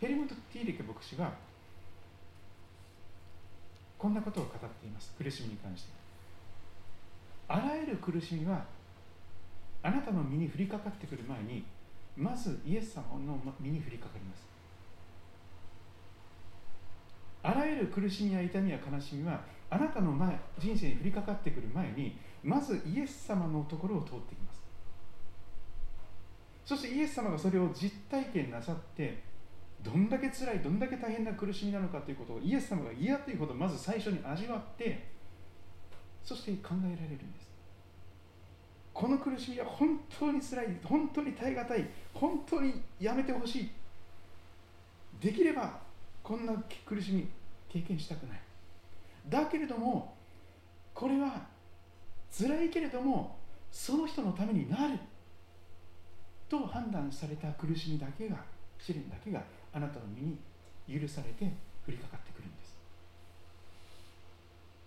ヘルムト・ティーレケ牧師はこんなことを語っています。苦しみに関して。あらゆる苦しみはあなたの身に降りかかってくる前にまずイエス様の身に降りかかります。あらゆる苦しみや痛みや悲しみはあなたの前人生に降りかかってくる前にまずイエス様のところを通っていきます。そしてイエス様がそれを実体験なさってどんだけ辛いどんだけ大変な苦しみなのかということをイエス様が嫌ということをまず最初に味わってそして考えられるんです。この苦しみは本当に辛い本当に耐え難い本当にやめてほしい。できればこんな苦しみ経験したくない。だけれどもこれは辛いけれどもその人のためになる。と判断された苦しみだけが試練だけがあなたの身に許されて降りかかってくるんです。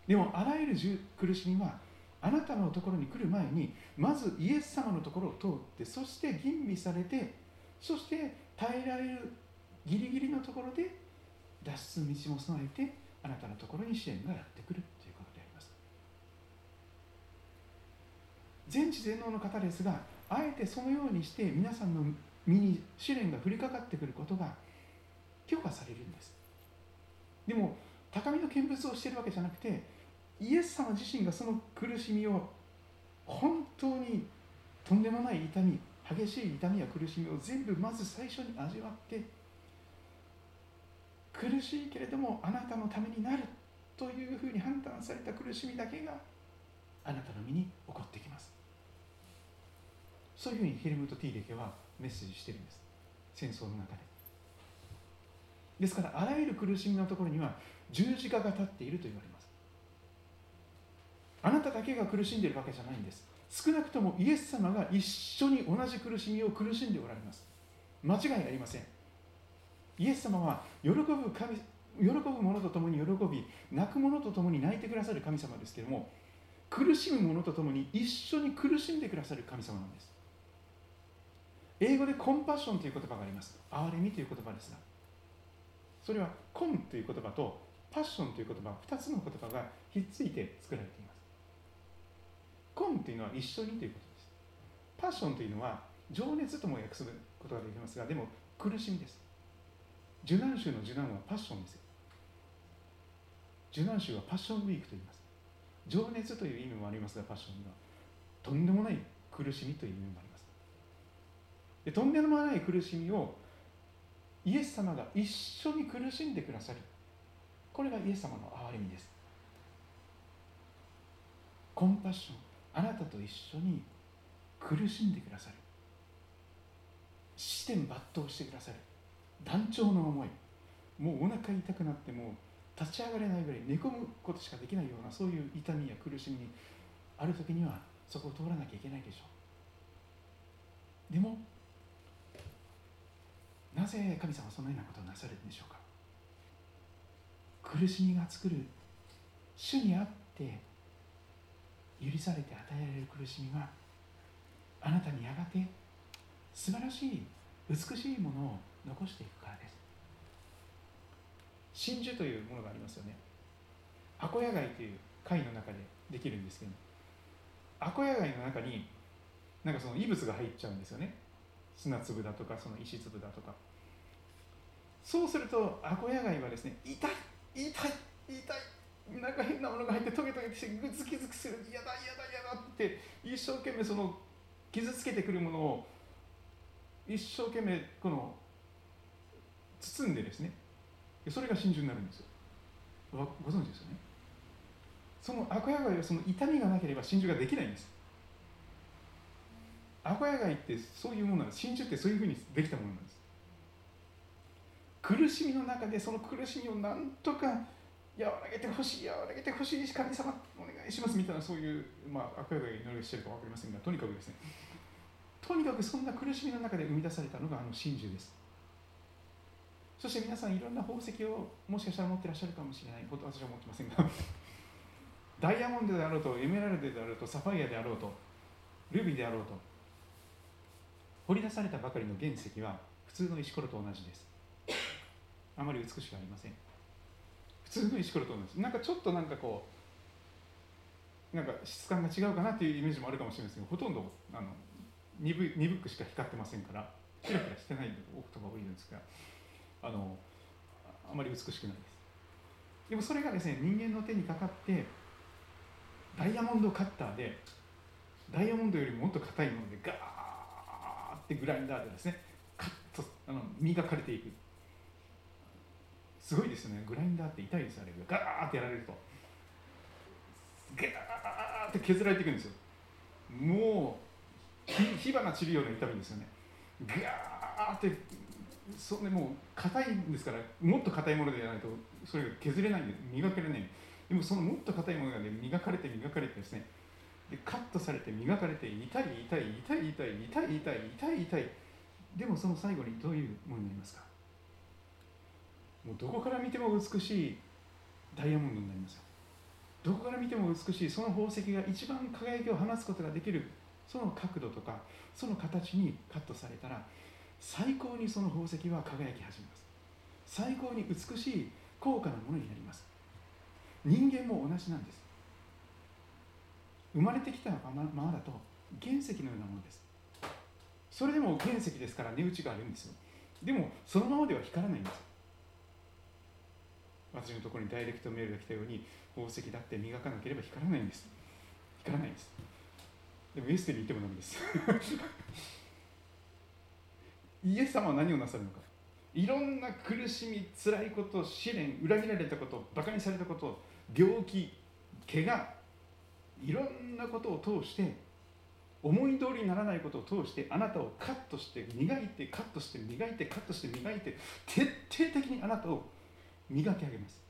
でもあらゆる苦しみはあなたのところに来る前にまずイエス様のところを通ってそして吟味されてそして耐えられるギリギリのところで脱出道も備えてあなたのところに支援がやってくるということであります。全知全能の方ですがあえてそのようにして皆さんの身に試練が降りかかってくることが許可されるんです。でも高みの見物をしているわけじゃなくてイエス様自身がその苦しみを本当にとんでもない痛み激しい痛みや苦しみを全部まず最初に味わって苦しいけれどもあなたのためになるというふうに判断された苦しみだけがあなたの身に起こってきます。そういうふうにヘルムト・ティーレケはメッセージしてるんです。戦争の中で。ですからあらゆる苦しみのところには十字架が立っていると言われます。あなただけが苦しんでいるわけじゃないんです。少なくともイエス様が一緒に同じ苦しみを苦しんでおられます。間違いありません。イエス様は喜ぶ神喜ぶ者と共に喜び泣く者と共に泣いてくださる神様ですけれども苦しむ者と共に一緒に苦しんでくださる神様なんです。英語でコンパッションという言葉があります。憐れみという言葉ですがそれはコンという言葉とパッションという言葉2つの言葉がひっついて作られています。コンというのは一緒にということです。パッションというのは情熱とも訳することができますがでも苦しみです。受難州の受難はパッションです受難州はパッションウィークと言います。情熱という意味もありますがパッションには。とんでもない苦しみという意味もあります。でとんでもない苦しみをイエス様が一緒に苦しんでくださるこれがイエス様の憐れみです。コンパッションあなたと一緒に苦しんでくださる死天抜刀してくださる断腸の思いもうお腹痛くなっても立ち上がれないぐらい寝込むことしかできないようなそういう痛みや苦しみにある時にはそこを通らなきゃいけないでしょう。でもなぜ神様はそのようなことをなされるんでしょうか？苦しみが作る主にあって許されて与えられる苦しみはあなたにやがて素晴らしい美しいものを残していくからです。真珠というものがありますよね。アコヤ貝という貝の中でできるんですけどアコヤ貝の中になんかその異物が入っちゃうんですよね。砂粒だとかその石粒だとか。そうするとアコヤ貝はですね。痛い痛い痛いなんか変なものが入ってトゲトゲしてグツキズキする嫌だ嫌だ嫌だって一生懸命その傷つけてくるものを一生懸命この包んでですね。それが真珠になるんですよ。ご存知ですよね。そのアコヤ貝はその痛みがなければ真珠ができないんです。アコヤ貝ってそういうものなんです。真珠ってそういうふうにできたものなんです。苦しみの中でその苦しみをなんとか和らげてほしい和らげてほしい神様お願いしますみたいなそういうまあアコヤ貝に祈りしてるか分かりませんがとにかくですね。とにかくそんな苦しみの中で生み出されたのがあの真珠です。そして皆さんいろんな宝石をもしかしたら持ってらっしゃるかもしれないこと私は思ってませんが <laughs> ダイヤモンドであろうとエメラルドであろうとサファイアであろうとルビーであろうと掘り出されたばかりの原石は普通の石ころと同じです。あまり美しくありません。普通の石ころと同じ。なんかちょっとなんかこうなんか質感が違うかなっていうイメージもあるかもしれないですけどほとんどあの鈍鈍くしか光ってませんからキラキラしてないことが多いんですがあのあまり美しくないです。でもそれがですね人間の手にかかってダイヤモンドカッターでダイヤモンドよりももっと硬いものでガーってグラインダーでですねカッとあの磨かれていく。すごいですね。グラインダーって痛いですあれがガーってやられると。ガーって削られていくんですよ。もう火花散るような痛みですよね。ガーってそれもう硬いんですからもっと硬いものでやらないとそれが削れないんで磨けれない。でもそのもっと硬いものがね磨かれて磨かれてですね。でカットされて磨かれて痛い痛い痛い痛い痛い痛い痛い痛い。でもその最後にどういうものになりますか？もうどこから見ても美しいダイヤモンドになりますよ。どこから見ても美しいその宝石が一番輝きを放つことができるその角度とかその形にカットされたら最高にその宝石は輝き始めます。最高に美しい高価なものになります。人間も同じなんです。生まれてきたままだと原石のようなものです。それでも原石ですから値打ちがあるんですよ。でもそのままでは光らないんです私のところにダイレクトメールが来たように宝石だって磨かなければ光らないんです。光らないんです。でもイエステに行ってもダメです。<laughs> イエス様は何をなさるのか。いろんな苦しみ辛いこと試練裏切られたことバカにされたこと病気怪我いろんなことを通して思い通りにならないことを通してあなたをカットして磨いてカットして磨いてカットして磨いて徹底的にあなたを磨き上げます。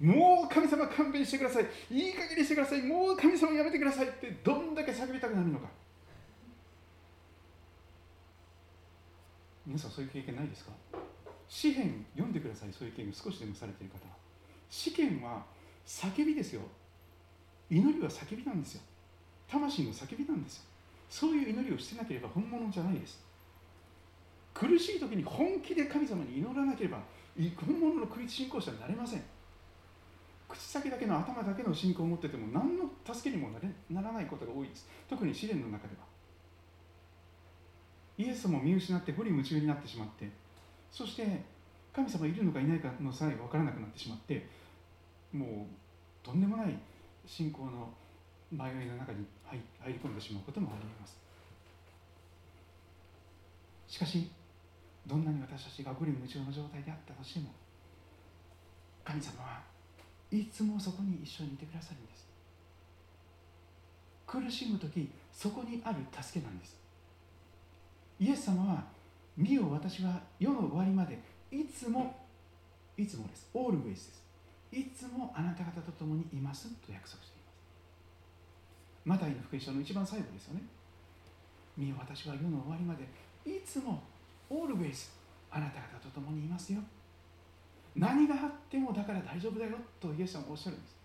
もう神様勘弁してください。いい加減にしてください。もう神様やめてくださいってどんだけ叫びたくなるのか。皆さんそういう経験ないですか？詩篇読んでください。そういう経験少しでもされている方は。試験は叫びですよ。祈りは叫びなんですよ。魂の叫びなんですよ。そういう祈りをしてなければ本物じゃないです。苦しい時に本気で神様に祈らなければ本物のクリス信仰者になれません。口先だけの頭だけの信仰を持ってても何の助けにもなれならないことが多いです。特に試練の中では。イエス様を見失って無理夢中になってしまってそして神様いるのかいないかのさえ分からなくなってしまってもうとんでもない信仰の迷いの中に入り込んでしまうこともあります。しかしどんなに私たちが無理夢中の状態であったとしても神様はいつもそこに一緒にいてくださるんです。苦しむ時そこにある助けなんです。イエス様は「見よ私は世の終わりまでいつもいつもです。オールウェイズです。いつもあなた方と共にいます」と約束しています。マタイの福音書の一番最後ですよね。見よ私は世の終わりまでいつもオールウェイズあなた方と共にいますよ。何があってもだから大丈夫だよとイエス様はおっしゃるんです。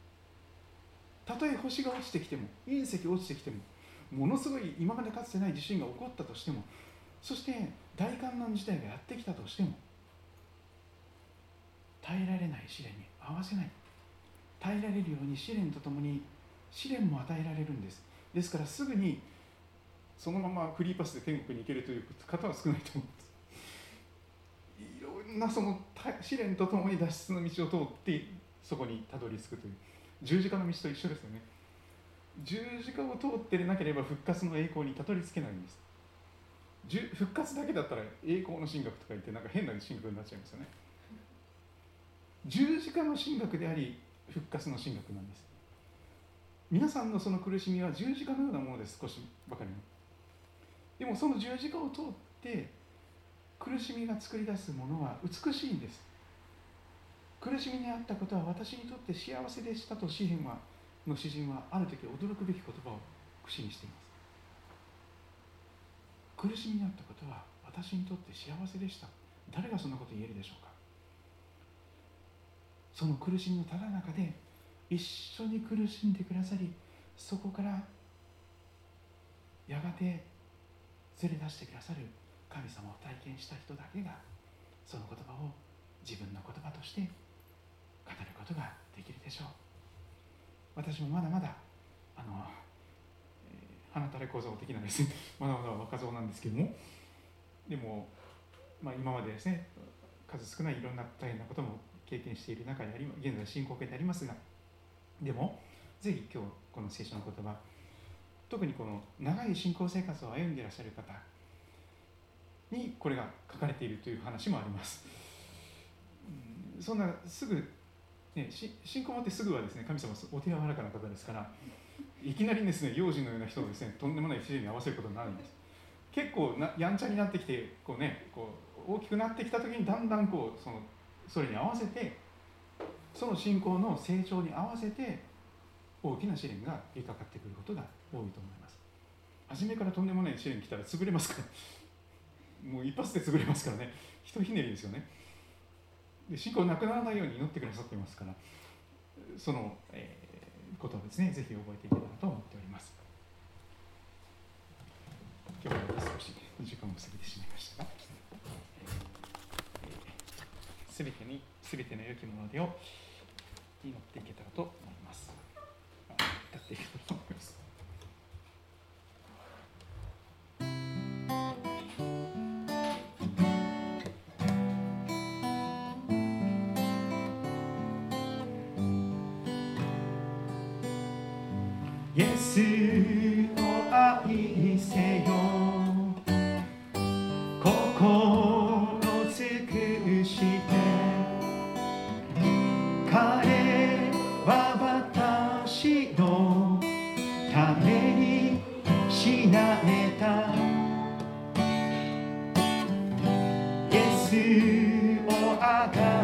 たとえ星が落ちてきても隕石落ちてきてもものすごい今までかつてない地震が起こったとしてもそして大観難事態がやってきたとしても耐えられない試練に合わせない。耐えられるように試練とともに試練も与えられるんです。ですからすぐにそのままフリーパスで天国に行けるという方は少ないと思うんです。んなその試練とともに脱出の道を通ってそこにたどり着くという。十字架の道と一緒ですよね。十字架を通ってなければ復活の栄光にたどり着けないんです。復活だけだったら栄光の神学とか言ってなんか変な神学になっちゃいますよね。十字架の神学であり復活の神学なんです。皆さんのその苦しみは十字架のようなものです。少しばかりの。でもその十字架を通って苦しみが作り出すものは美しいんです。苦しみにあったことは私にとって幸せでしたと詩篇はの詩人はある時驚くべき言葉を口にしています。苦しみにあったことは私にとって幸せでした。誰がそんなこと言えるでしょうか。その苦しみのただ中で一緒に苦しんでくださりそこからやがて連れ出してくださる神様を体験した人だけがその言葉を自分の言葉として語ることができるでしょう。私もまだまだあの、えー、花垂れ小僧的なですねまだまだ若造なんですけども。でも、まあ、今までですね数少ないいろんな大変なことも経験している中であり現在進行形でありますがでもぜひ今日この聖書の言葉特にこの長い信仰生活を歩んでいらっしゃる方にこれが書かれているという話もあります。そんなすぐ、ね、信仰を持ってすぐはですね神様お手柔らかな方ですからいきなりですね幼児のような人をですねとんでもない不自然に合わせることになるんです。結構なやんちゃになってきてこう、ね、こう大きくなってきた時にだんだんこうそのそれに合わせてその信仰の成長に合わせて大きな試練が降りかかってくることが多いと思います初めからとんでもない試練来たら潰れますからもう一発で潰れますからね。ひとひねりですよね。で信仰なくならないように祈ってくださってますからその、えー、ことをですねぜひ覚えていけたらと思っております。今日は少し時間も過ぎてしまいましたがすべ、えー、てにすべての良きものでを祈っていけたらと思います。歌っていけたらと。思いますために死なれた。イエスをあが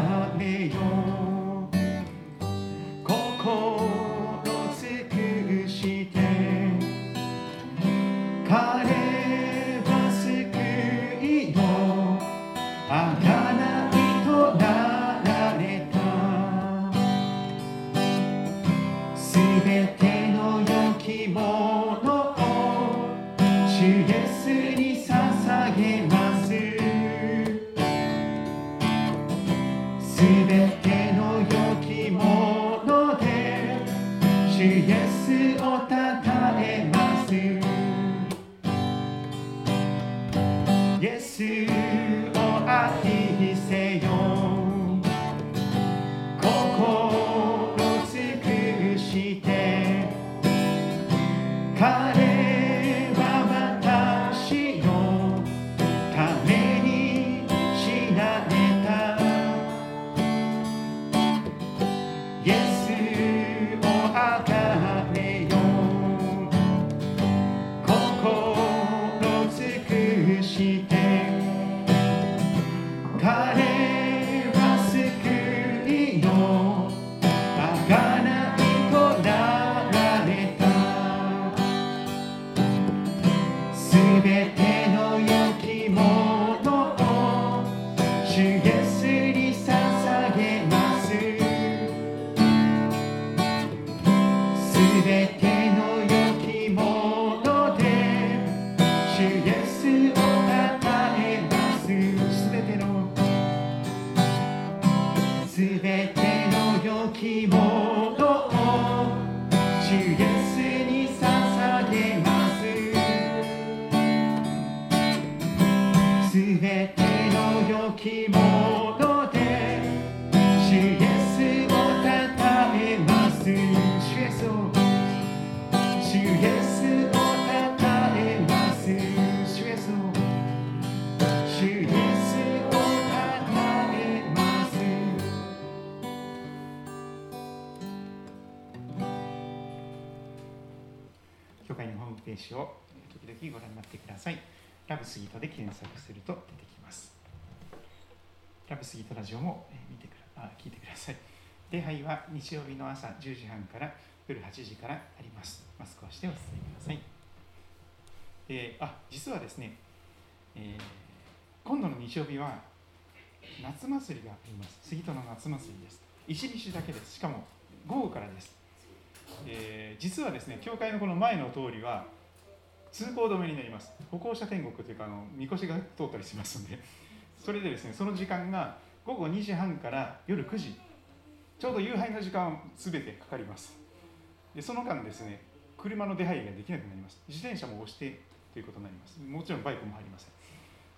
ページを時々ご覧になってください。ラブスギートで検索すると出てきます。ラブスギートラジオもえ見てくらあ聞いてください。礼拝は日曜日の朝10時半から夜8時からあります。マスクをしてお進みください。であ実はですね、えー今度の日曜日は夏祭りがあります。杉戸の夏祭りです。一日だけです。しかも午後からです。えー実はですね、教会のこの前の通りは通行止めになります。歩行者天国というかあの、みこしが通ったりしますので、それでですね、その時間が午後2時半から夜9時、ちょうど夕飯の時間すべてかかります。でその間ですね、車の出入りができなくなります。自転車も押してということになります。もちろんバイクも入りません。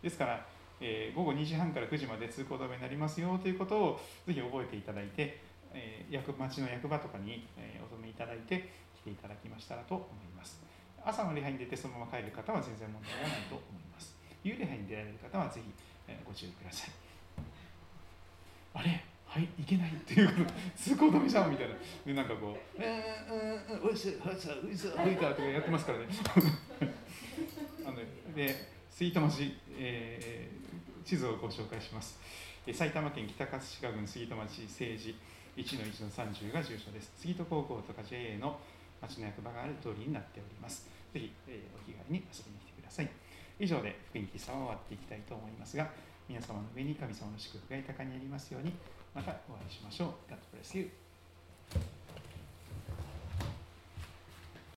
ですから、えー午後2時半から9時まで通行止めになりますよということをぜひ覚えていただいて、えー役町の役場とかに、えーお止めいただいて来ていただきましたらと思います。朝の礼拝に出てそのまま帰る方は全然問題はないと思います。夕礼拝に出られる方はぜひ、えーご注意ください。<laughs> あれ？はい、いけないっていうこと、通行止めじゃんみたいな。<laughs> で、なんかこう、うーん、うん、うん、うす、うす、うす、ういたとかやってますからね。<laughs> あので、杉戸町、えー地図をご紹介します。えー埼玉県北葛飾郡杉戸町政治1の1の30が住所です。杉戸高校とか JA の町の役場がある通りになっております。ぜひ、えーお気軽に遊びに来てください。以上で福音喫茶を終わっていきたいと思いますが、皆様の上に神様の祝福が豊かにありますように、またお会いしましょう。God bless you.